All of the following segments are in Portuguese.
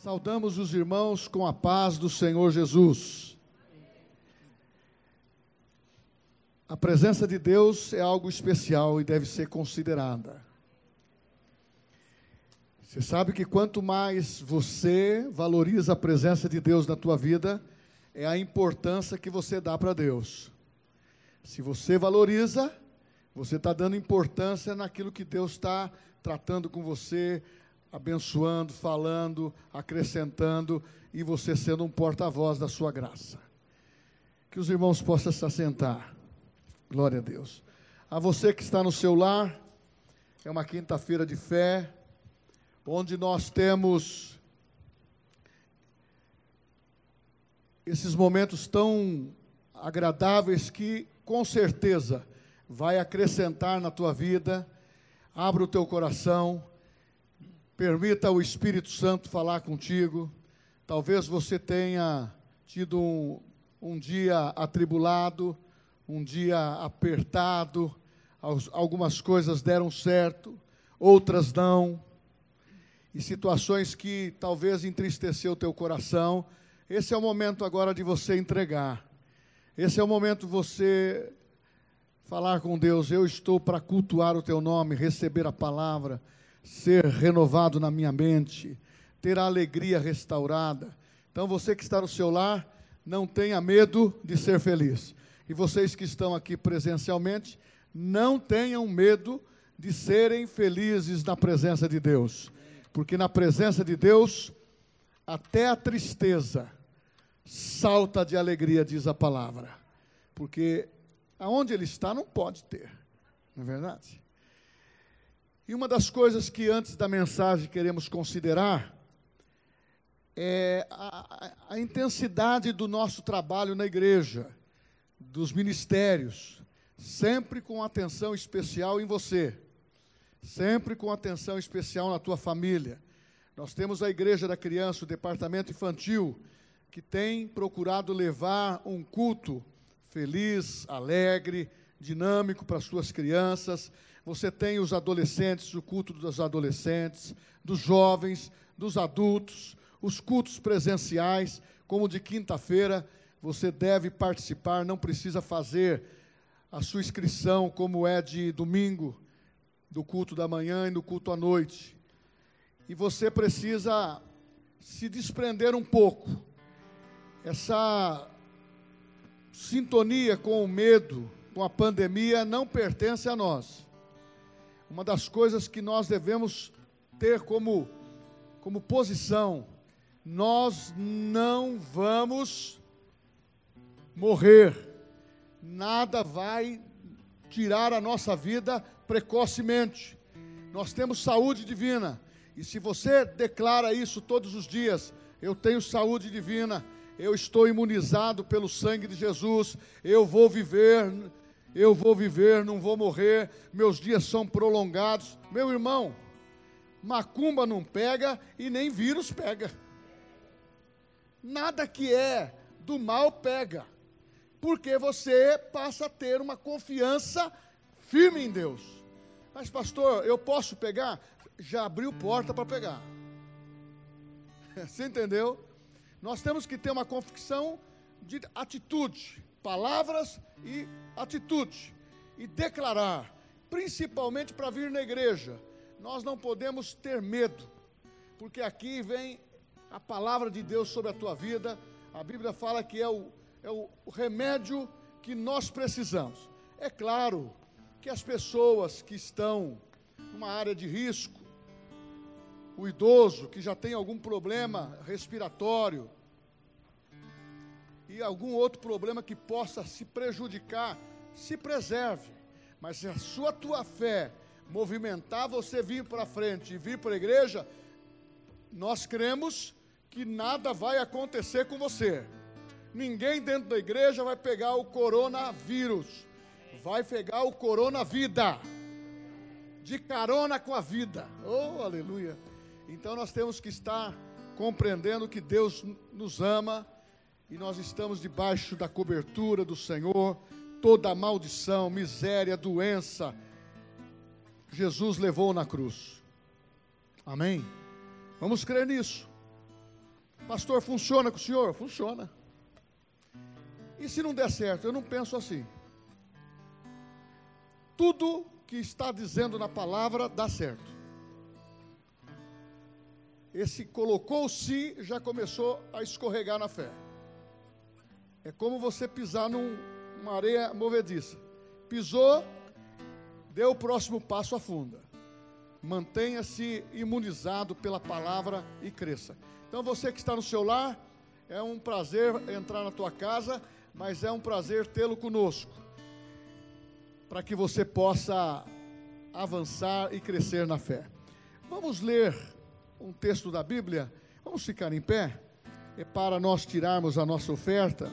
Saudamos os irmãos com a paz do Senhor Jesus. A presença de Deus é algo especial e deve ser considerada. Você sabe que quanto mais você valoriza a presença de Deus na tua vida, é a importância que você dá para Deus. Se você valoriza, você está dando importância naquilo que Deus está tratando com você, abençoando, falando, acrescentando e você sendo um porta-voz da sua graça. Que os irmãos possam se assentar. Glória a Deus. A você que está no seu lar, é uma quinta-feira de fé, onde nós temos esses momentos tão agradáveis que, com certeza, vai acrescentar na tua vida. Abra o teu coração Permita o Espírito Santo falar contigo. Talvez você tenha tido um, um dia atribulado, um dia apertado, algumas coisas deram certo, outras não, e situações que talvez entristeceu o teu coração. Esse é o momento agora de você entregar. Esse é o momento de você falar com Deus: Eu estou para cultuar o teu nome, receber a palavra ser renovado na minha mente, ter a alegria restaurada. Então, você que está no seu lar, não tenha medo de ser feliz. E vocês que estão aqui presencialmente, não tenham medo de serem felizes na presença de Deus. Porque na presença de Deus, até a tristeza salta de alegria, diz a palavra. Porque aonde ele está não pode ter, não é verdade? E uma das coisas que antes da mensagem queremos considerar é a, a, intensidade do nosso trabalho na igreja, dos ministérios, sempre com atenção especial em você, sempre com atenção especial na tua família. Nós temos a Igreja da Criança, o departamento infantil, que tem procurado levar um culto feliz, alegre, dinâmico para as suas crianças. Você tem os adolescentes, o culto dos adolescentes, dos jovens, dos adultos, os cultos presenciais, como de quinta-feira, você deve participar, não precisa fazer a sua inscrição como é de domingo, do culto da manhã e do culto à noite. E você precisa se desprender um pouco. Essa sintonia com o medo, com a pandemia, não pertence a nós uma das coisas que nós devemos ter como, como posição, nós não vamos morrer, nada vai tirar a nossa vida precocemente. Nós temos saúde divina, e se você declara isso todos os dias, eu tenho saúde divina, eu estou imunizado pelo sangue de Jesus, eu vou viver eu vou viver, não vou morrer, meus dias são prolongados. Meu irmão, macumba não pega e nem vírus pega. Nada que é do mal pega, porque você passa a ter uma confiança firme em Deus. Mas, pastor, eu posso pegar? Já abriu porta para pegar. Você entendeu? Nós temos que ter uma convicção de atitude, palavras e atitude e declarar, principalmente para vir na igreja. Nós não podemos ter medo, porque aqui vem a palavra de Deus sobre a tua vida. A Bíblia fala que é o, é o remédio que nós precisamos. É claro que as pessoas que estão numa área de risco, o idoso que já tem algum problema respiratório, e algum outro problema que possa se prejudicar, se preserve. Mas se a sua tua fé movimentar você vir para frente e vir para a igreja, nós cremos que nada vai acontecer com você. Ninguém dentro da igreja vai pegar o coronavírus, vai pegar o coronavida, de carona com a vida. Oh, aleluia! Então nós temos que estar compreendendo que Deus nos ama e nós estamos debaixo da cobertura do Senhor. Toda maldição, miséria, doença, Jesus levou na cruz. Amém? Vamos crer nisso. Pastor, funciona com o senhor? Funciona. E se não der certo? Eu não penso assim. Tudo que está dizendo na palavra dá certo. Esse colocou-se já começou a escorregar na fé. É como você pisar numa areia movediça. Pisou, deu o próximo passo, afunda. Mantenha-se imunizado pela palavra e cresça. Então você que está no seu lar, é um prazer entrar na tua casa, mas é um prazer tê-lo conosco. Para que você possa avançar e crescer na fé. Vamos ler um texto da Bíblia. Vamos ficar em pé? É para nós tirarmos a nossa oferta.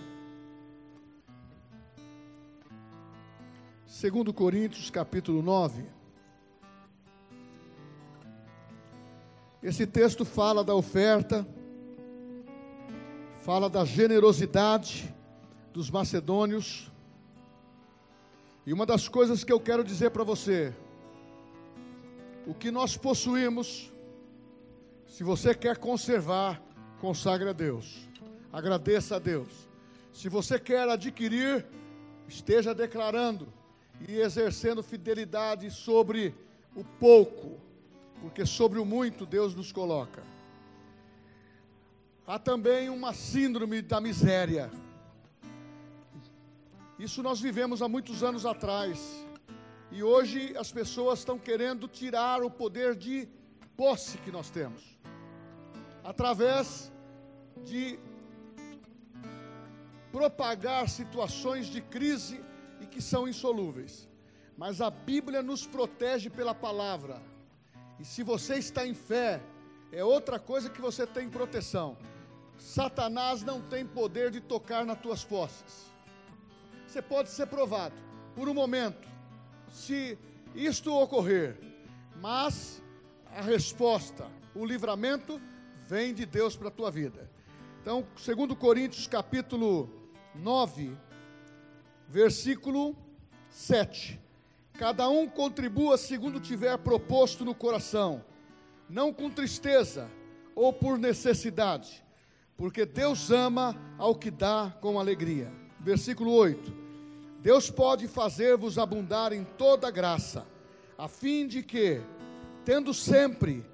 Segundo Coríntios, capítulo 9. Esse texto fala da oferta, fala da generosidade dos macedônios. E uma das coisas que eu quero dizer para você, o que nós possuímos, se você quer conservar, consagre a Deus. Agradeça a Deus. Se você quer adquirir, esteja declarando e exercendo fidelidade sobre o pouco porque sobre o muito Deus nos coloca. Há também uma síndrome da miséria. Isso nós vivemos há muitos anos atrás. E hoje as pessoas estão querendo tirar o poder de posse que nós temos, através de propagar situações de crise que são insolúveis. Mas a Bíblia nos protege pela palavra. E se você está em fé, é outra coisa que você tem proteção. Satanás não tem poder de tocar nas tuas posses. Você pode ser provado por um momento, se isto ocorrer, mas a resposta, o livramento vem de Deus para a tua vida. Então, segundo Coríntios capítulo 9, versículo 7. Cada um contribua segundo tiver proposto no coração, não com tristeza ou por necessidade, porque Deus ama ao que dá com alegria. Versículo 8: Deus pode fazer-vos abundar em toda graça, a fim de que, tendo sempre,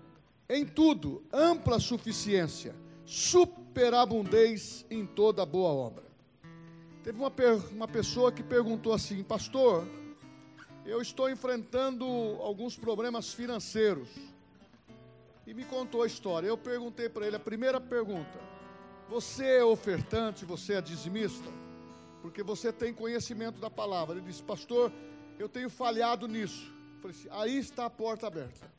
em tudo, ampla suficiência, superabundeis em toda boa obra. Teve uma, uma pessoa que perguntou assim, pastor eu estou enfrentando alguns problemas financeiros. E me contou a história. Eu perguntei para ele a primeira pergunta: Você é ofertante, você é dizimista? Porque você tem conhecimento da palavra. Ele disse: Pastor, eu tenho falhado nisso. Falei assim, aí está a porta aberta.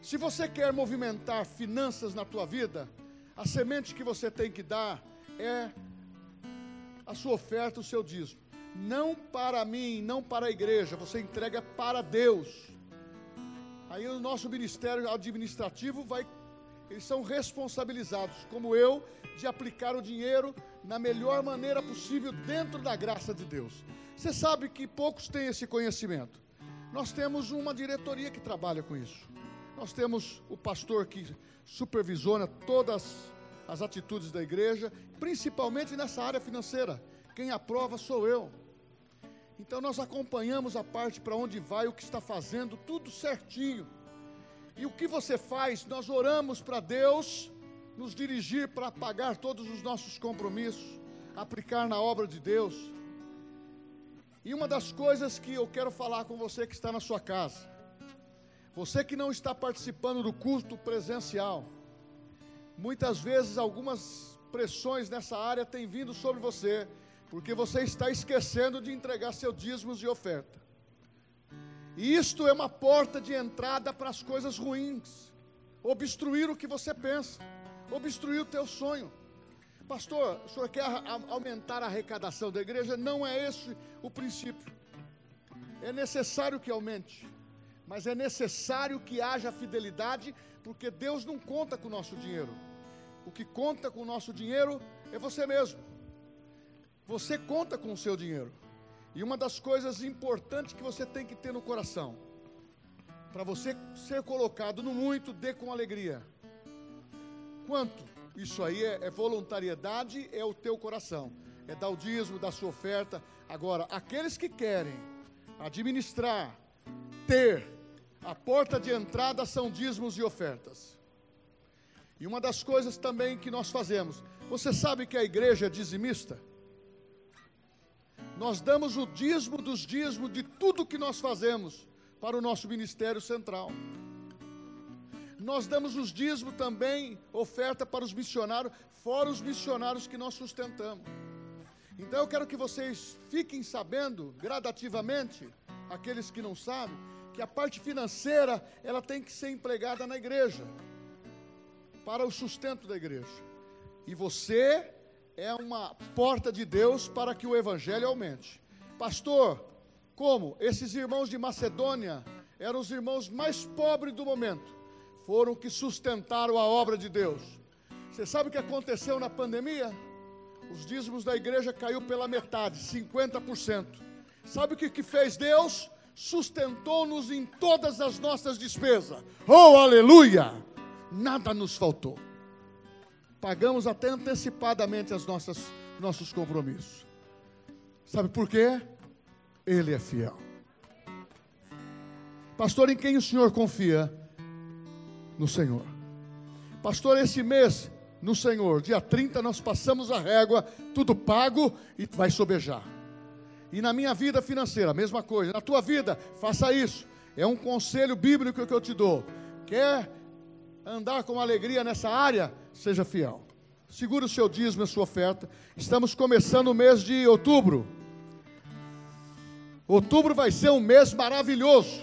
Se você quer movimentar finanças na tua vida, a semente que você tem que dar é a sua oferta, o seu dízimo não para mim, não para a igreja, você entrega para Deus. Aí o nosso ministério administrativo vai, eles são responsabilizados, como eu, de aplicar o dinheiro na melhor maneira possível dentro da graça de Deus. Você sabe que poucos têm esse conhecimento. Nós temos uma diretoria que trabalha com isso. Nós temos o pastor que supervisiona todas as atitudes da igreja, principalmente nessa área financeira. Quem aprova sou eu. Então nós acompanhamos a parte para onde vai, o que está fazendo, tudo certinho. E o que você faz? Nós oramos para Deus nos dirigir para pagar todos os nossos compromissos, aplicar na obra de Deus. E uma das coisas que eu quero falar com você que está na sua casa, você que não está participando do culto presencial, muitas vezes algumas pressões nessa área têm vindo sobre você porque você está esquecendo de entregar seus dízimos e oferta. E isto é uma porta de entrada para as coisas ruins, obstruir o que você pensa, obstruir o teu sonho. Pastor, o senhor quer aumentar a arrecadação da igreja? Não é esse o princípio. É necessário que aumente, mas é necessário que haja fidelidade, porque Deus não conta com o nosso dinheiro. O que conta com o nosso dinheiro é você mesmo. Você conta com o seu dinheiro. E uma das coisas importantes que você tem que ter no coração, para você ser colocado no muito, dê com alegria. Quanto? Isso aí é, é voluntariedade, é o teu coração. É dar o dízimo, da sua oferta. Agora, aqueles que querem administrar, ter, a porta de entrada são dízimos e ofertas. E uma das coisas também que nós fazemos, você sabe que a igreja é dizimista? Nós damos o dízimo dos dízimos de tudo que nós fazemos para o nosso ministério central. Nós damos os dízimos também, oferta para os missionários, fora os missionários que nós sustentamos. Então eu quero que vocês fiquem sabendo, gradativamente, aqueles que não sabem, que a parte financeira, ela tem que ser empregada na igreja, para o sustento da igreja. E você é uma porta de Deus para que o evangelho aumente. Pastor, como? Esses irmãos de Macedônia eram os irmãos mais pobres do momento, foram que sustentaram a obra de Deus. Você sabe o que aconteceu na pandemia? Os dízimos da igreja caiu pela metade, 50%. Sabe o que, que fez Deus? Sustentou-nos em todas as nossas despesas. Oh, aleluia! Nada nos faltou. Pagamos até antecipadamente as nossas nossos compromissos. Sabe por quê? Ele é fiel. Pastor, em quem o senhor confia? No Senhor. Pastor, esse mês, no Senhor, dia 30, nós passamos a régua, tudo pago e vai sobejar. E na minha vida financeira, a mesma coisa. Na tua vida, faça isso. É um conselho bíblico que eu te dou. Quer andar com alegria nessa área? Seja fiel. Segure o seu dízimo e a sua oferta. Estamos começando o mês de outubro. Outubro vai ser um mês maravilhoso.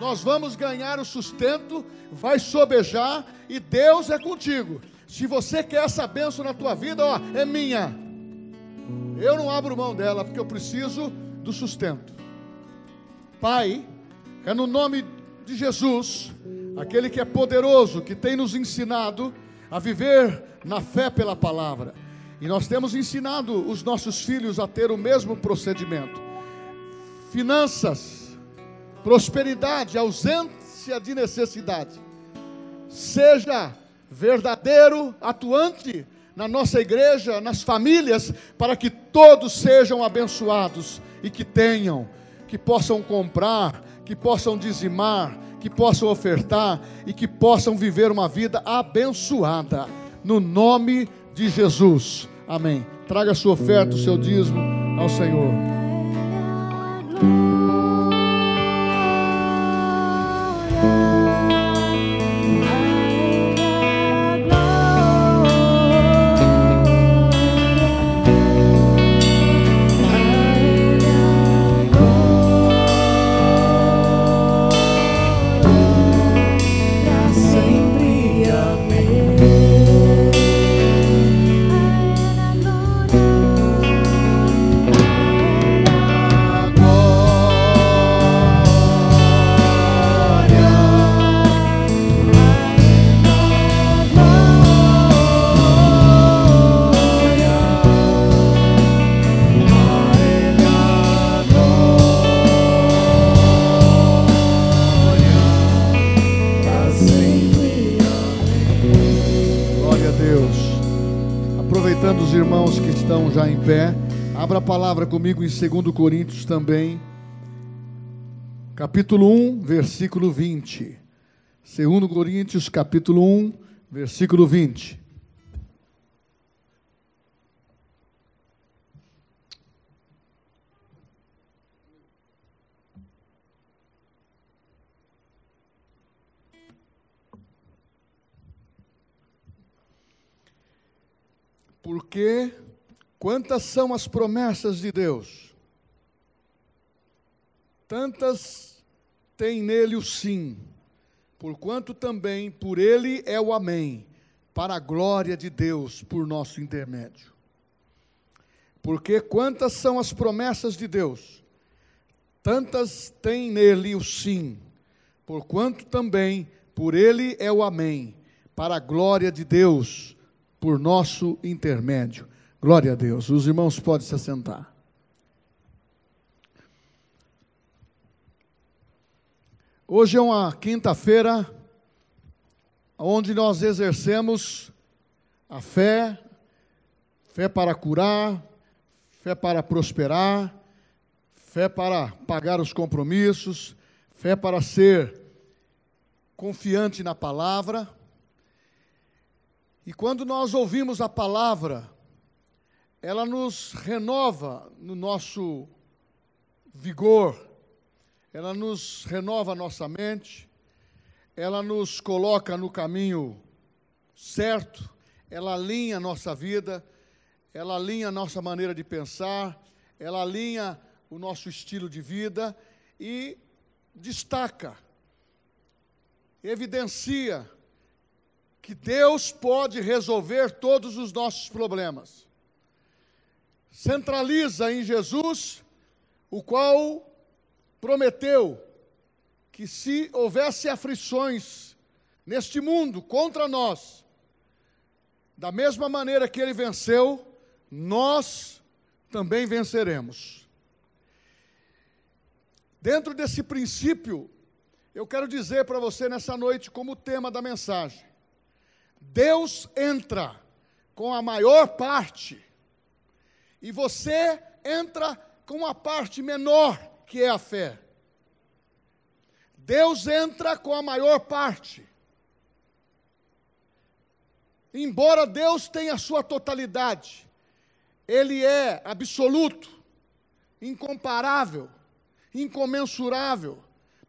Nós vamos ganhar o sustento, vai sobejar e Deus é contigo. Se você quer essa benção na tua vida, ó, é minha. Eu não abro mão dela porque eu preciso do sustento. Pai, é no nome de Jesus, aquele que é poderoso, que tem nos ensinado a viver na fé pela palavra. E nós temos ensinado os nossos filhos a ter o mesmo procedimento finanças, prosperidade, ausência de necessidade. Seja verdadeiro, atuante na nossa igreja, nas famílias, para que todos sejam abençoados e que tenham, que possam comprar, que possam dizimar, que possam ofertar e que possam viver uma vida abençoada, no nome de Jesus. Amém. Traga a sua oferta, o seu dízimo ao Senhor. Comigo em 2 Coríntios também, capítulo 1, versículo 20. 2 Coríntios, capítulo 1, versículo 20. Porque Quantas são as promessas de Deus? Tantas tem nele o sim, porquanto também por ele é o amém, para a glória de Deus por nosso intermédio. Porque quantas são as promessas de Deus? Tantas tem nele o sim, porquanto também por ele é o amém, para a glória de Deus por nosso intermédio. Glória a Deus. Os irmãos podem se assentar. Hoje é uma quinta-feira onde nós exercemos a fé, fé para curar, fé para prosperar, fé para pagar os compromissos, fé para ser confiante na palavra. E quando nós ouvimos a palavra, ela nos renova no nosso vigor, ela nos renova a nossa mente, ela nos coloca no caminho certo, ela alinha a nossa vida, ela alinha a nossa maneira de pensar, ela alinha o nosso estilo de vida e destaca, evidencia que Deus pode resolver todos os nossos problemas. Centraliza em Jesus, o qual prometeu que se houvesse aflições neste mundo contra nós, da mesma maneira que ele venceu, nós também venceremos. Dentro desse princípio, eu quero dizer para você nessa noite, como tema da mensagem: Deus entra com a maior parte, e você entra com a parte menor que é a fé. Deus entra com a maior parte. Embora Deus tenha a sua totalidade, Ele é absoluto, incomparável, incomensurável,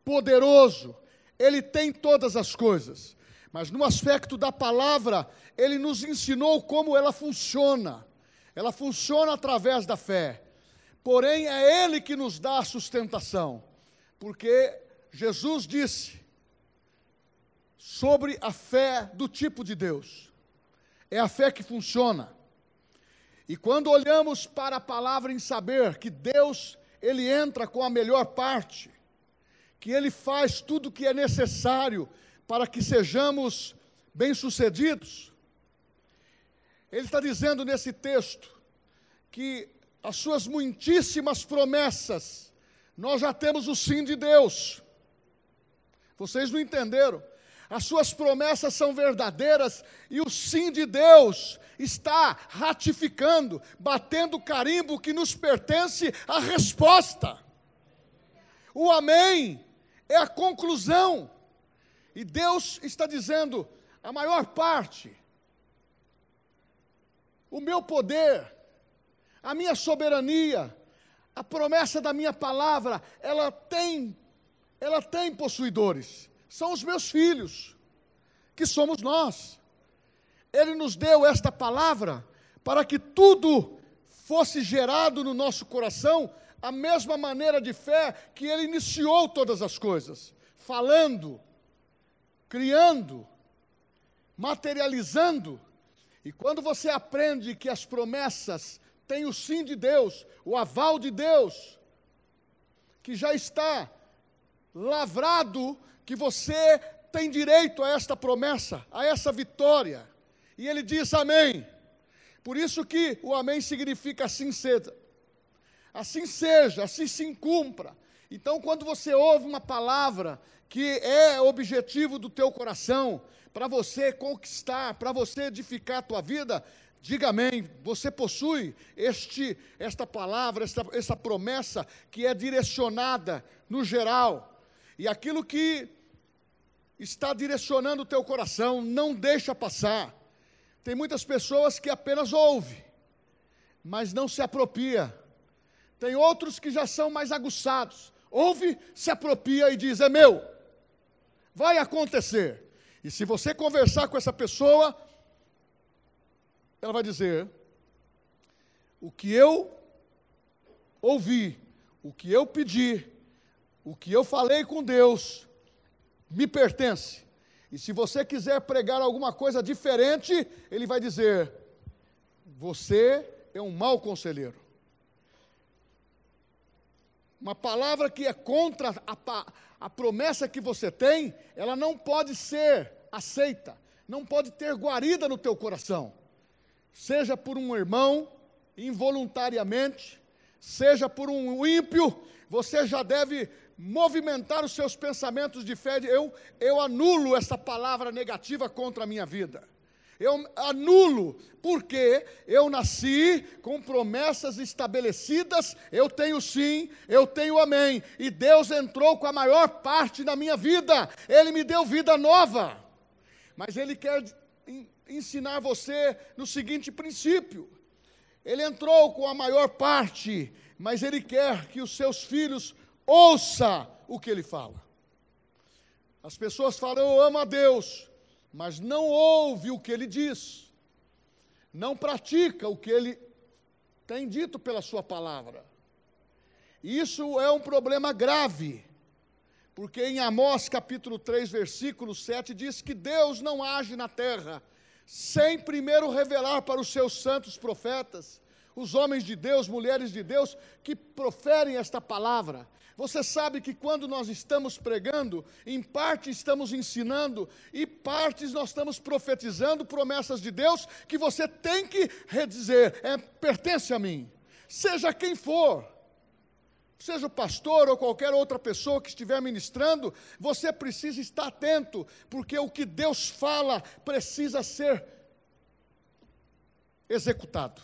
poderoso, Ele tem todas as coisas. Mas no aspecto da palavra, Ele nos ensinou como ela funciona. Ela funciona através da fé. Porém, é Ele que nos dá a sustentação, porque Jesus disse sobre a fé do tipo de Deus. É a fé que funciona. E quando olhamos para a palavra em saber que Deus, Ele entra com a melhor parte, que Ele faz tudo o que é necessário para que sejamos bem-sucedidos, Ele está dizendo nesse texto que as suas muitíssimas promessas, nós já temos o sim de Deus. Vocês não entenderam? As suas promessas são verdadeiras e o sim de Deus está ratificando, batendo o carimbo que nos pertence a resposta. O amém é a conclusão. E Deus está dizendo: a maior parte, o meu poder, a minha soberania, a promessa da minha palavra, ela tem, ela tem possuidores. São os meus filhos, que somos nós. Ele nos deu esta palavra para que tudo fosse gerado no nosso coração a mesma maneira de fé que ele iniciou todas as coisas, falando, criando, materializando. E quando você aprende que as promessas tem o sim de Deus, o aval de Deus, que já está lavrado, que você tem direito a esta promessa, a essa vitória. E ele diz amém. Por isso que o amém significa assim seja. Assim seja, assim se cumpra. Então, quando você ouve uma palavra que é objetivo do teu coração, para você conquistar, para você edificar a tua vida, Diga amém. Você possui este, esta palavra, esta, essa promessa que é direcionada no geral. E aquilo que está direcionando o teu coração, não deixa passar. Tem muitas pessoas que apenas ouvem, mas não se apropria. Tem outros que já são mais aguçados. Ouve, se apropria e diz: é meu. Vai acontecer. E se você conversar com essa pessoa, ela vai dizer: o que eu ouvi, o que eu pedi, o que eu falei com Deus, me pertence. E se você quiser pregar alguma coisa diferente, ele vai dizer: você é um mau conselheiro. Uma palavra que é contra a, a promessa que você tem, ela não pode ser aceita, não pode ter guarida no teu coração seja por um irmão, involuntariamente, seja por um ímpio, você já deve movimentar os seus pensamentos de fé. Eu, eu anulo essa palavra negativa contra a minha vida. Eu anulo, porque eu nasci com promessas estabelecidas, eu tenho sim, eu tenho amém. E Deus entrou com a maior parte da minha vida, Ele me deu vida nova. Mas Ele quer ensinar você no seguinte princípio: Ele entrou com a maior parte, mas Ele quer que os seus filhos ouçam o que Ele fala. As pessoas falam, eu amo a Deus, mas não ouve o que ele diz, não pratica o que ele tem dito pela sua palavra. Isso é um problema grave, porque em Amós capítulo 3, versículo 7 diz que Deus não age na terra sem primeiro revelar para os seus santos profetas, os homens de Deus, mulheres de Deus, que proferem esta palavra. Você sabe que quando nós estamos pregando, em parte estamos ensinando e partes nós estamos profetizando promessas de Deus que você tem que redizer, é, pertence a mim. Seja quem for, seja o pastor ou qualquer outra pessoa que estiver ministrando, você precisa estar atento, porque o que Deus fala precisa ser executado.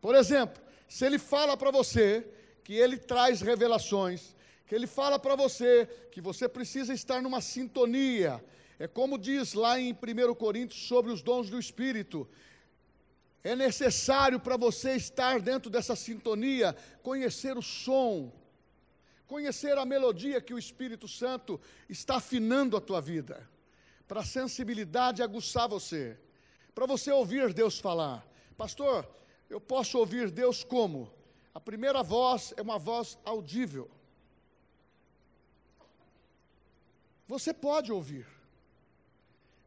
Por exemplo, se ele fala para você que ele traz revelações, que ele fala para você que você precisa estar numa sintonia. É como diz lá em 1 Coríntios sobre os dons do Espírito. É necessário para você estar dentro dessa sintonia, conhecer o som, conhecer a melodia que o Espírito Santo está afinando a tua vida, para a sensibilidade aguçar você, para você ouvir Deus falar. Pastor, eu posso ouvir Deus como? A primeira voz é uma voz audível. Você pode ouvir.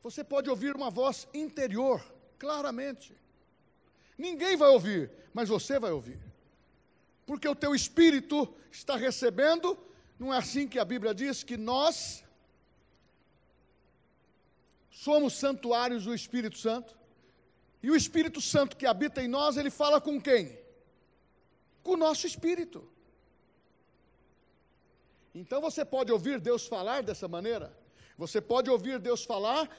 Você pode ouvir uma voz interior, claramente. Ninguém vai ouvir, mas você vai ouvir. Porque o teu espírito está recebendo, não é assim que a Bíblia diz que nós somos santuários do Espírito Santo? E o Espírito Santo que habita em nós, ele fala com quem? com o nosso espírito. Então você pode ouvir Deus falar dessa maneira, você pode ouvir Deus falar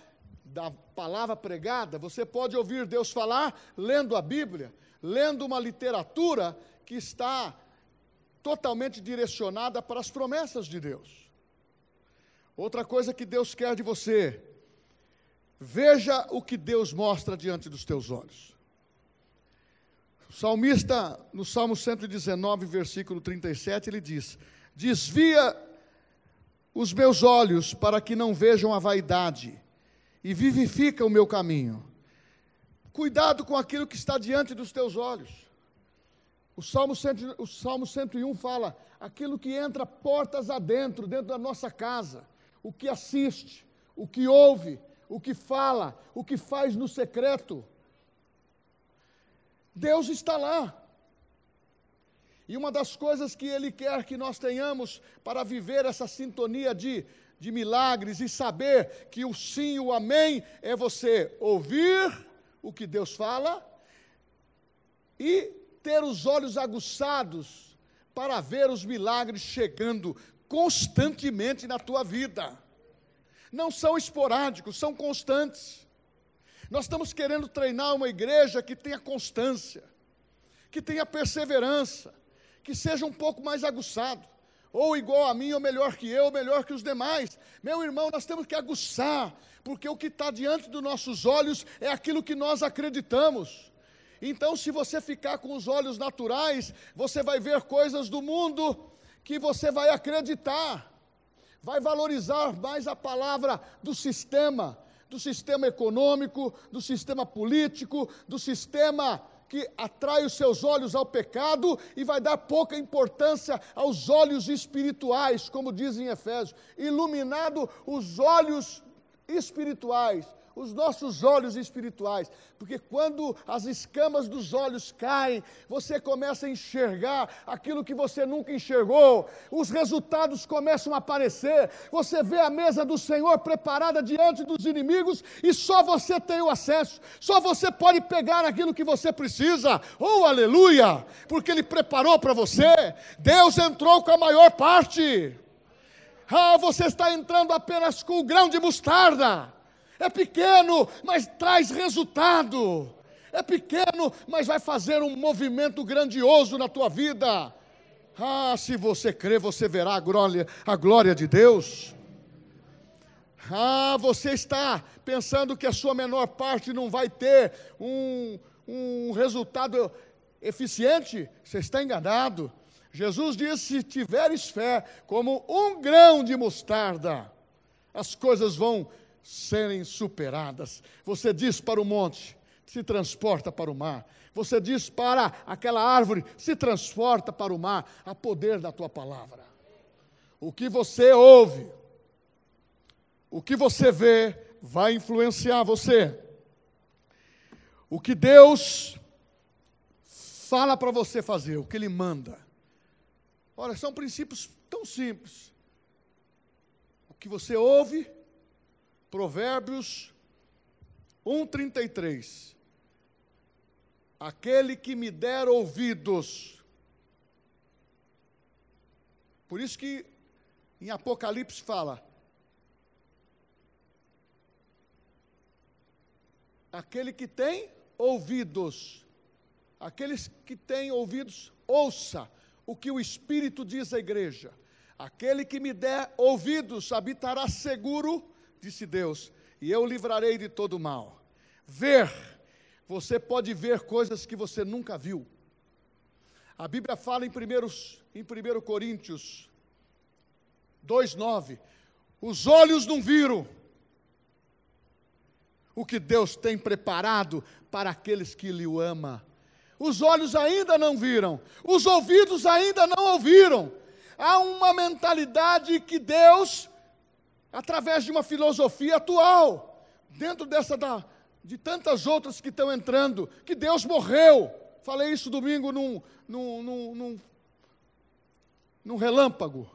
da palavra pregada, você pode ouvir Deus falar lendo a Bíblia, lendo uma literatura que está totalmente direcionada para as promessas de Deus. Outra coisa que Deus quer de você, veja o que Deus mostra diante dos teus olhos. O salmista, no Salmo 119, versículo 37, ele diz: Desvia os meus olhos para que não vejam a vaidade, e vivifica o meu caminho. Cuidado com aquilo que está diante dos teus olhos. O Salmo, 100, o Salmo 101 fala: aquilo que entra portas adentro, dentro da nossa casa, o que assiste, o que ouve, o que fala, o que faz no secreto. Deus está lá. E uma das coisas que Ele quer que nós tenhamos para viver essa sintonia de, de milagres e saber que o sim e o amém é você ouvir o que Deus fala e ter os olhos aguçados para ver os milagres chegando constantemente na tua vida. Não são esporádicos, são constantes. Nós estamos querendo treinar uma igreja que tenha constância, que tenha perseverança, que seja um pouco mais aguçado, ou igual a mim, ou melhor que eu, ou melhor que os demais. Meu irmão, nós temos que aguçar, porque o que está diante dos nossos olhos é aquilo que nós acreditamos. Então, se você ficar com os olhos naturais, você vai ver coisas do mundo que você vai acreditar, vai valorizar mais a palavra do sistema, do sistema econômico, do sistema político, do sistema que atrai os seus olhos ao pecado e vai dar pouca importância aos olhos espirituais, como diz em Efésios, iluminado os olhos espirituais os nossos olhos espirituais, porque quando as escamas dos olhos caem, você começa a enxergar aquilo que você nunca enxergou, os resultados começam a aparecer, você vê a mesa do Senhor preparada diante dos inimigos e só você tem o acesso, só você pode pegar aquilo que você precisa, oh aleluia, porque Ele preparou para você, Deus entrou com a maior parte. Ah, você está entrando apenas com o grão de mostarda É pequeno, mas traz resultado. É pequeno, mas vai fazer um movimento grandioso na tua vida. Ah, se você crer, você verá a glória, a glória de Deus. Ah, você está pensando que a sua menor parte não vai ter um, um resultado eficiente? Você está enganado. Jesus disse: se tiveres fé como um grão de mostarda, as coisas vão serem superadas. Você diz para o monte: se transporta para o mar. Você diz para aquela árvore: se transporta para o mar. A poder da tua palavra. O que você ouve, o que você vê, vai influenciar você. O que Deus fala para você fazer, o que Ele manda. Olha, são princípios tão simples. O que você ouve, Provérbios 1,33. Aquele que me der ouvidos. Por isso que em Apocalipse fala: aquele que tem ouvidos, aqueles que têm ouvidos, ouça o que o Espírito diz à igreja. Aquele que me der ouvidos habitará seguro, disse Deus, e eu livrarei de todo mal. Ver, você pode ver coisas que você nunca viu. A Bíblia fala em, primeiros, em 1 Coríntios 2,9: os olhos não viram o que Deus tem preparado para aqueles que lhe amam os olhos ainda não viram, os ouvidos ainda não ouviram. Há uma mentalidade que Deus, através de uma filosofia atual, dentro dessa da, de tantas outras que estão entrando, que Deus morreu. Falei isso domingo num, num, num, num, num relâmpago.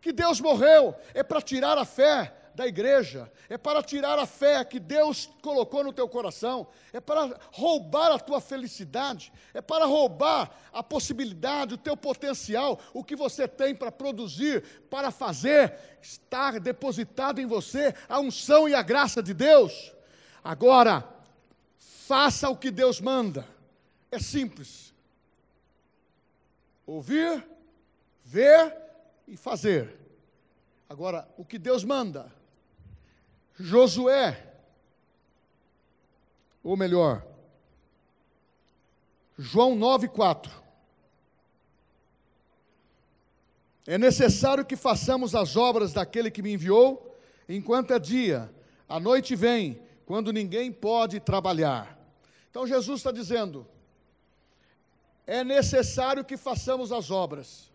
Que Deus morreu é para tirar a fé da igreja, é para tirar a fé que Deus colocou no teu coração, é para roubar a tua felicidade, é para roubar a possibilidade, o teu potencial, o que você tem para produzir, para fazer, estar depositado em você a unção e a graça de Deus. Agora, faça o que Deus manda. É simples. Ouvir, ver e fazer. Agora, o que Deus manda Josué, ou melhor, João 9,4. É necessário que façamos as obras daquele que me enviou, enquanto é dia, a noite vem, quando ninguém pode trabalhar. Então Jesus está dizendo: é necessário que façamos as obras.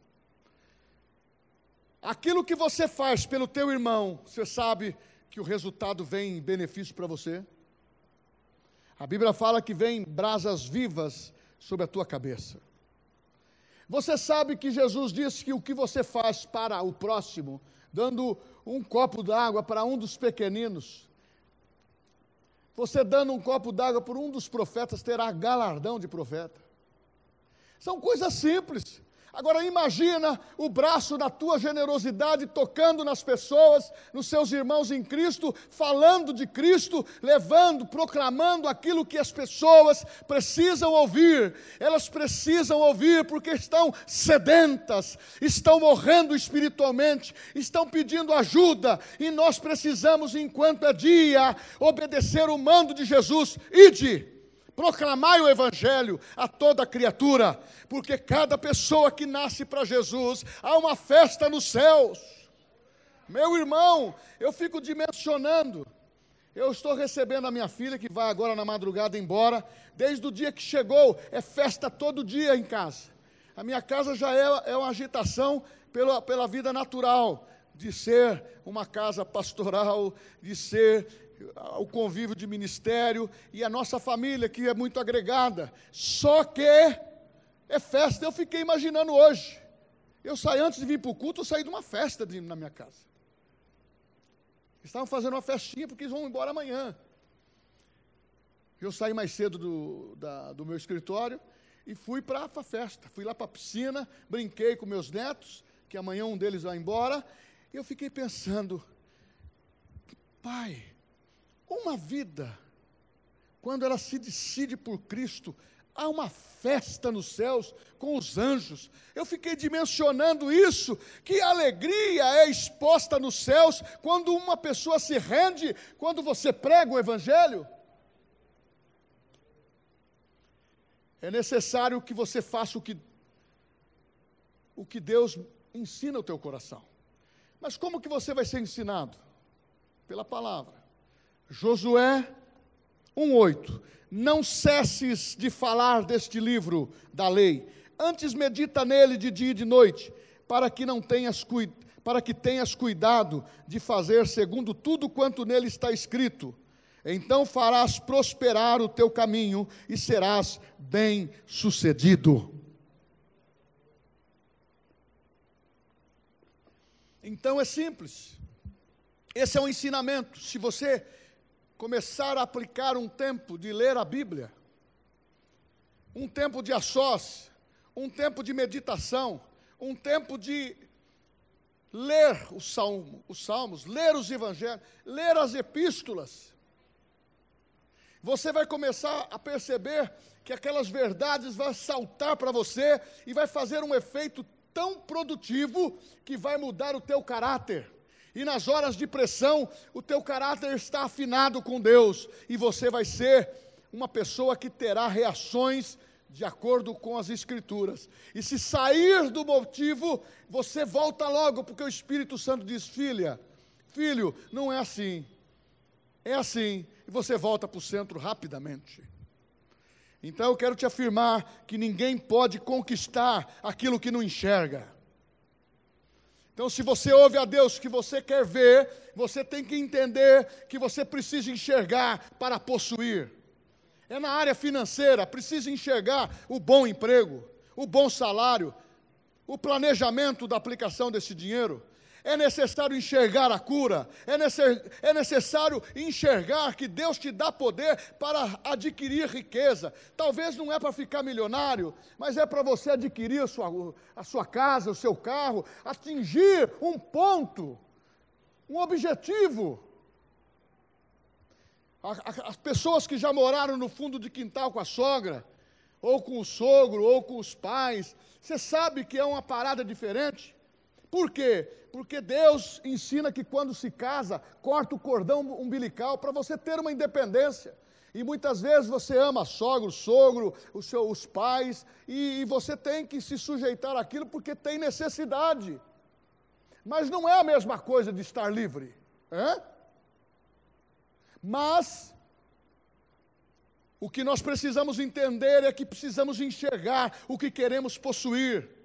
Aquilo que você faz pelo teu irmão, você sabe que o resultado vem em benefício para você? A Bíblia fala que vem brasas vivas sobre a tua cabeça. Você sabe que Jesus disse que o que você faz para o próximo, dando um copo d'água para um dos pequeninos, você dando um copo d'água por um dos profetas terá galardão de profeta. São coisas simples. Agora imagina o braço da tua generosidade tocando nas pessoas, nos seus irmãos em Cristo, falando de Cristo, levando, proclamando aquilo que as pessoas precisam ouvir. Elas precisam ouvir porque estão sedentas, estão morrendo espiritualmente, estão pedindo ajuda, e nós precisamos, enquanto é dia, obedecer o mando de Jesus: ide Proclamai o Evangelho a toda criatura, porque cada pessoa que nasce para Jesus, há uma festa nos céus. Meu irmão, eu fico dimensionando. Eu estou recebendo a minha filha, que vai agora na madrugada embora. Desde o dia que chegou, é festa todo dia em casa. A minha casa já é, é uma agitação pela, pela vida natural, de ser uma casa pastoral, de ser o convívio de ministério e a nossa família que é muito agregada. Só que é festa. Eu fiquei imaginando hoje. Eu saí antes de vir para o culto, eu saí de uma festa de, na minha casa. Estavam fazendo uma festinha porque eles vão embora amanhã. Eu saí mais cedo do, da, do meu escritório e fui para a festa. Fui lá para a piscina, brinquei com meus netos, que amanhã um deles vai embora. E eu fiquei pensando, pai, Uma vida, quando ela se decide por Cristo, há uma festa nos céus com os anjos. Eu fiquei dimensionando isso, que alegria é exposta nos céus quando uma pessoa se rende, quando você prega o Evangelho. É necessário que você faça o que, o que Deus ensina o teu coração. Mas como que você vai ser ensinado? Pela palavra. Josué 1:8. Não cesses de falar deste livro da lei, antes medita nele de dia e de noite, para que não tenhas para que tenhas cuidado de fazer segundo tudo quanto nele está escrito. Então farás prosperar o teu caminho e serás bem-sucedido. Então é simples. Esse é o um ensinamento. Se você começar a aplicar um tempo de ler a Bíblia, um tempo de a sós, um tempo de meditação, um tempo de ler o salmo, os salmos, ler os evangelhos, ler as epístolas, você vai começar a perceber que aquelas verdades vão saltar para você e vai fazer um efeito tão produtivo que vai mudar o teu caráter. E nas horas de pressão, o teu caráter está afinado com Deus e você vai ser uma pessoa que terá reações de acordo com as Escrituras. E se sair do motivo, você volta logo, porque o Espírito Santo diz: Filha, filho, não é assim. É assim. E você volta para o centro rapidamente. Então eu quero te afirmar que ninguém pode conquistar aquilo que não enxerga. Então, se você ouve a Deus que você quer ver, você tem que entender que você precisa enxergar para possuir. É na área financeira, precisa enxergar o bom emprego, o bom salário, o planejamento da aplicação desse dinheiro é necessário enxergar a cura, é, é necessário enxergar que Deus te dá poder para adquirir riqueza. Talvez não é para ficar milionário, mas é para você adquirir a sua, a sua casa, o seu carro, atingir um ponto, um objetivo. As pessoas que já moraram no fundo de quintal com a sogra, ou com o sogro, ou com os pais, você sabe que é uma parada diferente. Por quê? Porque Deus ensina que quando se casa, corta o cordão umbilical para você ter uma independência. E muitas vezes você ama sogro, sogro, os, seus, pais, e, e você tem que se sujeitar àquilo porque tem necessidade. Mas não é a mesma coisa de estar livre. Hein? Mas o que nós precisamos entender é que precisamos enxergar o que queremos possuir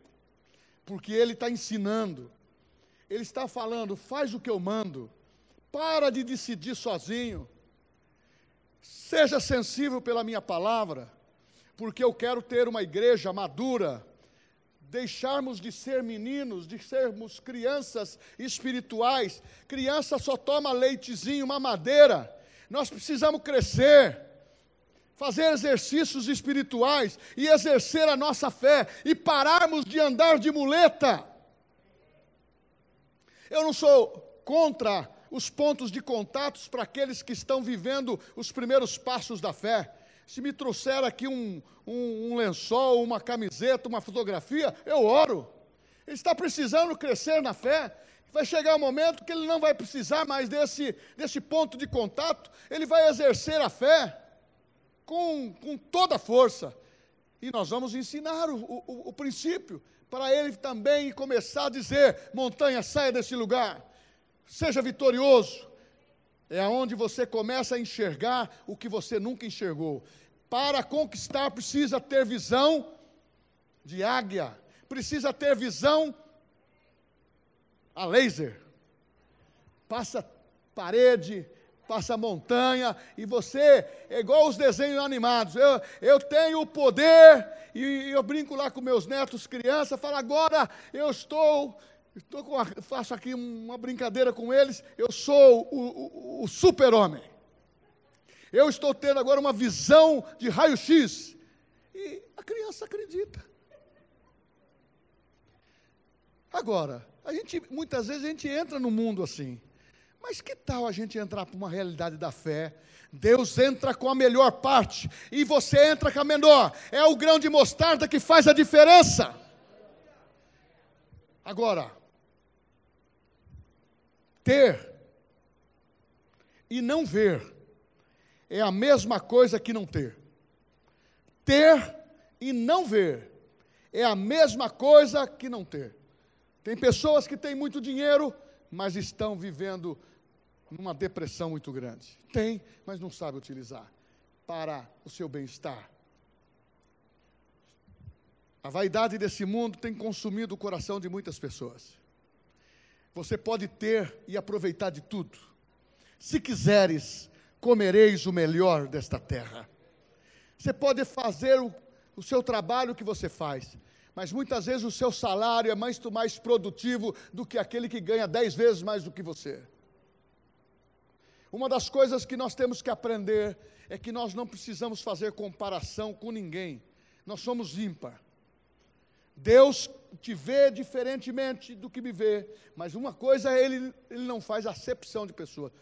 porque ele está ensinando, ele está falando, faz o que eu mando, para de decidir sozinho, seja sensível pela minha palavra, porque eu quero ter uma igreja madura, deixarmos de ser meninos, de sermos crianças espirituais. Criança só toma leitezinho, mamadeira. Nós precisamos crescer fazer exercícios espirituais e exercer a nossa fé e pararmos de andar de muleta. Eu não sou contra os pontos de contatos para aqueles que estão vivendo os primeiros passos da fé. Se me trouxer aqui um, um, um lençol, uma camiseta, uma fotografia, eu oro. Ele está precisando crescer na fé. Vai chegar um momento que ele não vai precisar mais desse, desse ponto de contato, ele vai exercer a fé com, com toda a força. E nós vamos ensinar o, o, o princípio para ele também começar a dizer: montanha, saia desse lugar, seja vitorioso. É aonde você começa a enxergar o que você nunca enxergou. Para conquistar, precisa ter visão de águia, precisa ter visão a laser. Passa parede, passa montanha, e você é igual os desenhos animados. Eu, eu tenho o poder, e eu brinco lá com meus netos, crianças, falo, agora eu estou. estou com faço aqui uma brincadeira com eles, eu sou o, o, o super-homem. Eu estou tendo agora uma visão de raio-x. E a criança acredita. Agora, a gente, muitas vezes a gente entra no mundo assim. Mas que tal a gente entrar para uma realidade da fé? Deus entra com a melhor parte e você entra com a menor. É o grão de mostarda que faz a diferença. Agora, ter e não ver é a mesma coisa que não ter. Ter e não ver é a mesma coisa que não ter. Tem pessoas que têm muito dinheiro, mas estão vivendo numa depressão muito grande. Tem, mas não sabe utilizar para o seu bem-estar. A vaidade desse mundo tem consumido o coração de muitas pessoas. Você pode ter e aproveitar de tudo. Se quiseres, comereis o melhor desta terra. Você pode fazer o, o seu trabalho que você faz, mas muitas vezes o seu salário é muito mais produtivo do que aquele que ganha dez vezes mais do que você. Uma das coisas que nós temos que aprender é que nós não precisamos fazer comparação com ninguém, nós somos ímpar. Deus te vê diferentemente do que me vê, mas uma coisa ele, ele não faz acepção de pessoa.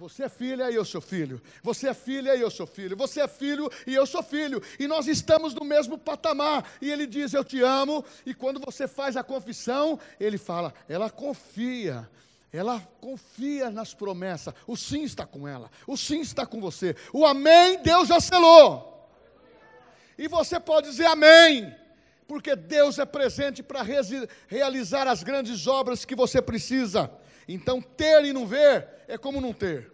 Você é filha e eu sou filho. Você é filha e eu sou filho. Você é filho e eu sou filho. E nós estamos no mesmo patamar. E ele diz: Eu te amo. E quando você faz a confissão, ele fala: Ela confia. Ela confia nas promessas. O sim está com ela. O sim está com você. O amém, Deus já selou. E você pode dizer amém porque Deus é presente para realizar as grandes obras que você precisa. Então, ter e não ver é como não ter.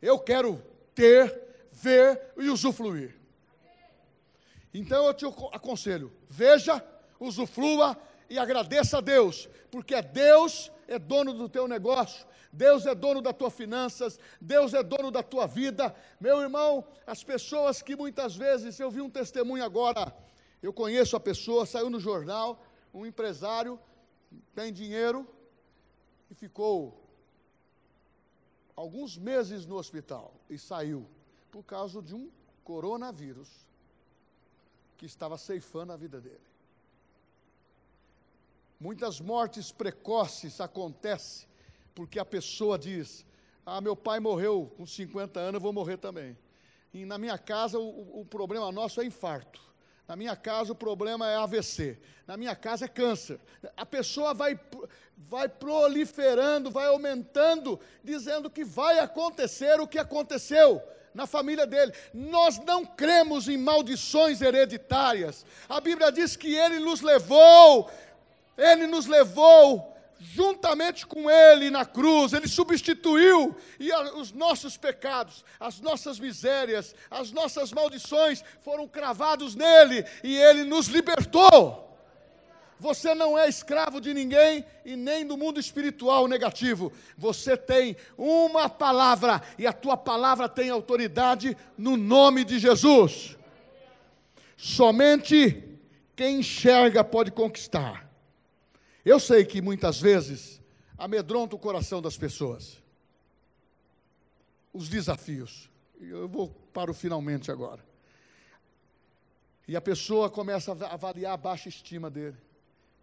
Eu quero ter, ver e usufruir. Então, eu te aconselho: veja, usufrua e agradeça a Deus, porque Deus é dono do teu negócio, Deus é dono das tuas finanças, Deus é dono da tua vida. Meu irmão, as pessoas que muitas vezes, eu vi um testemunho agora, eu conheço a pessoa, saiu no jornal, um empresário, tem dinheiro e ficou alguns meses no hospital e saiu por causa de um coronavírus que estava ceifando a vida dele. Muitas mortes precoces acontecem porque a pessoa diz: Ah, meu pai morreu com 50 anos, eu vou morrer também. E na minha casa o, o problema nosso é infarto. Na minha casa o problema é AVC. Na minha casa é câncer. A pessoa vai, vai proliferando, vai aumentando, dizendo que vai acontecer o que aconteceu na família dele. Nós não cremos em maldições hereditárias. A Bíblia diz que ele nos levou, ele nos levou juntamente com Ele na cruz, Ele substituiu e os nossos pecados, as nossas misérias, as nossas maldições foram cravados nele e Ele nos libertou. Você não é escravo de ninguém e nem do mundo espiritual negativo. Você tem uma palavra e a tua palavra tem autoridade no nome de Jesus. Somente quem enxerga pode conquistar. Eu sei que muitas vezes amedronta o coração das pessoas. Os desafios. Eu vou para o finalmente agora. E a pessoa começa a avaliar a baixa estima dele.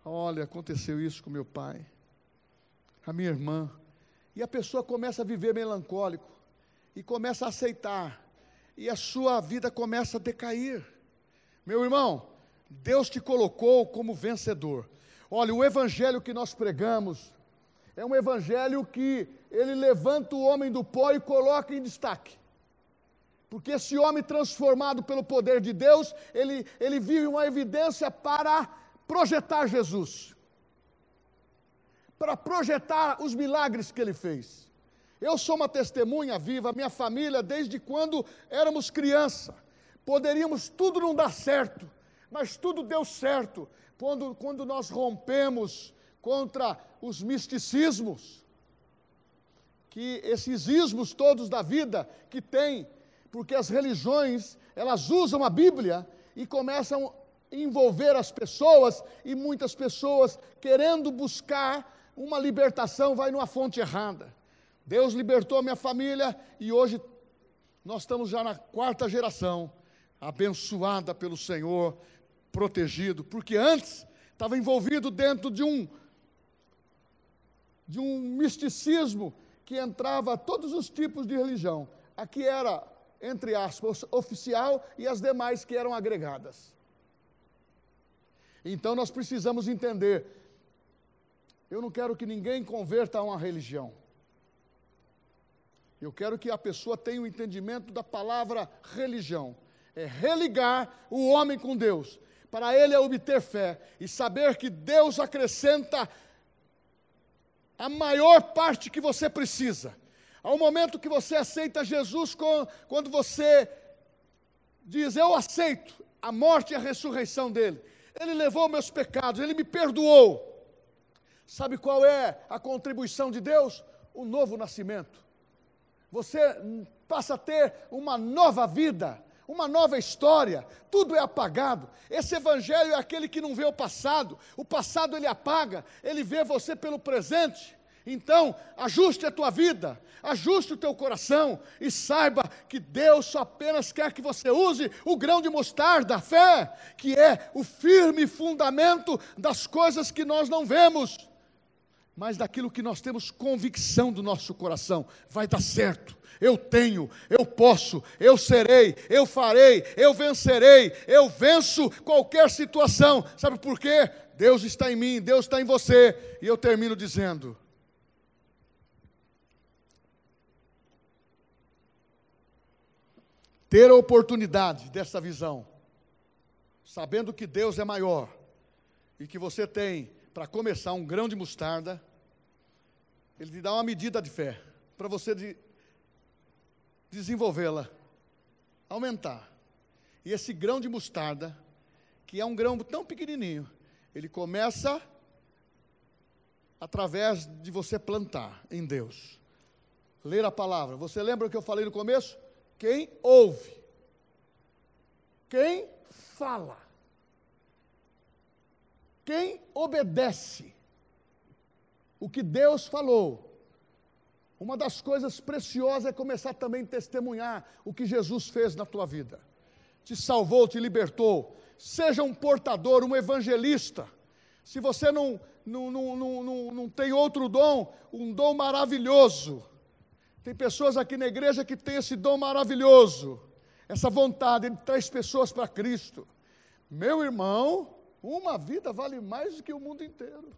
Olha, aconteceu isso com meu pai, a minha irmã. E a pessoa começa a viver melancólico e começa a aceitar. E a sua vida começa a decair. Meu irmão, Deus te colocou como vencedor. Olha, o evangelho que nós pregamos é um evangelho que ele levanta o homem do pó e coloca em destaque. Porque esse homem transformado pelo poder de Deus, ele, ele vive uma evidência para projetar Jesus. Para projetar os milagres que ele fez. Eu sou uma testemunha viva, minha família, desde quando éramos criança. Poderíamos tudo não dar certo, mas tudo deu certo, quando, quando nós rompemos contra os misticismos, que esses ismos todos da vida que tem, porque as religiões, elas usam a Bíblia e começam a envolver as pessoas, e muitas pessoas, querendo buscar uma libertação, vai numa fonte errada. Deus libertou minha família e hoje nós estamos já na quarta geração, abençoada pelo Senhor, protegido, porque antes estava envolvido dentro de um de um misticismo que entrava todos os tipos de religião. Aqui era, entre aspas, oficial e as demais que eram agregadas. Então nós precisamos entender. Eu não quero que ninguém converta a uma religião. Eu quero que a pessoa tenha o um entendimento da palavra religião. É religar o homem com Deus. Para ele é obter fé e saber que Deus acrescenta a maior parte que você precisa. Ao momento que você aceita Jesus, quando você diz: Eu aceito a morte e a ressurreição dele, ele levou meus pecados, ele me perdoou. Sabe qual é a contribuição de Deus? O novo nascimento. Você passa a ter uma nova vida, uma nova história, tudo é apagado. Esse evangelho é aquele que não vê o passado, o passado ele apaga, ele vê você pelo presente. Então, ajuste a tua vida, ajuste o teu coração e saiba que Deus só apenas quer que você use o grão de mostarda, a fé, que é o firme fundamento das coisas que nós não vemos, mas daquilo que nós temos convicção do nosso coração. Vai dar certo. Eu tenho, eu posso, eu serei, eu farei, eu vencerei, eu venço qualquer situação. Sabe por quê? Deus está em mim, Deus está em você. E eu termino dizendo: ter a oportunidade dessa visão, sabendo que Deus é maior e que você tem, para começar, um grão de mostarda, Ele te dá uma medida de fé para você de desenvolvê-la, aumentar. E esse grão de mostarda, que é um grão tão pequenininho, ele começa através de você plantar em Deus. Ler a palavra. Você lembra o que eu falei no começo? Quem ouve, quem fala, quem obedece o que Deus falou. Uma das coisas preciosas é começar também a testemunhar o que Jesus fez na tua vida. Te salvou, te libertou. Seja um portador, um evangelista. Se você não, não, não, não, não, tem outro dom, um dom maravilhoso tem pessoas aqui na igreja que têm esse dom maravilhoso, essa vontade de trazer pessoas para Cristo. Meu irmão, uma vida vale mais do que o mundo inteiro.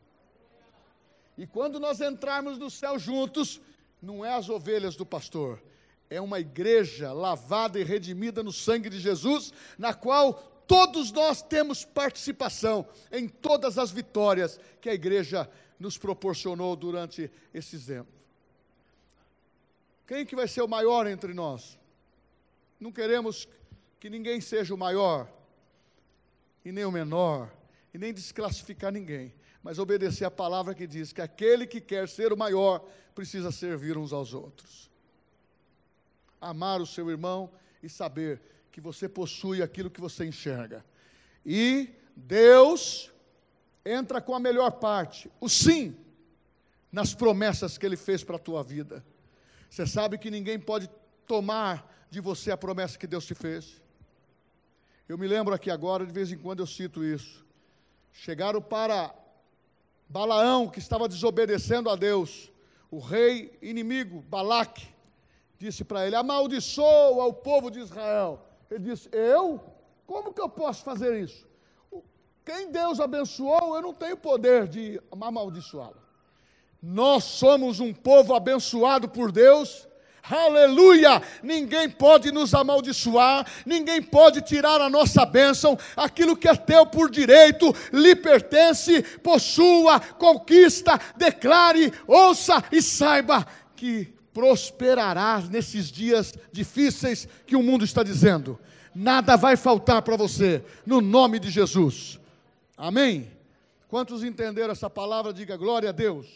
E quando nós entrarmos no céu juntos, não é as ovelhas do pastor, é uma igreja lavada e redimida no sangue de Jesus, na qual todos nós temos participação em todas as vitórias que a igreja nos proporcionou durante esses tempos. Quem que vai ser o maior entre nós? Não queremos que ninguém seja o maior, e nem o menor, e nem desclassificar ninguém, mas obedecer a palavra que diz que aquele que quer ser o maior precisa servir uns aos outros. Amar o seu irmão e saber que você possui aquilo que você enxerga. E Deus entra com a melhor parte, o sim, nas promessas que Ele fez para a tua vida. Você sabe que ninguém pode tomar de você a promessa que Deus te fez. Eu me lembro aqui agora, de vez em quando eu cito isso. Chegaram para Balaão, que estava desobedecendo a Deus. O rei inimigo, Balaque, disse para ele: amaldiçoa o povo de Israel. Ele disse: Eu? Como que eu posso fazer isso? Quem Deus abençoou, eu não tenho poder de amaldiçoá-lo. Nós somos um povo abençoado por Deus. Aleluia! Ninguém pode nos amaldiçoar, ninguém pode tirar a nossa bênção, aquilo que é teu por direito, lhe pertence, possua, conquista, declare, ouça e saiba que prosperarás nesses dias difíceis que o mundo está dizendo. Nada vai faltar para você, no nome de Jesus. Amém? Quantos entenderam essa palavra? Diga glória a Deus.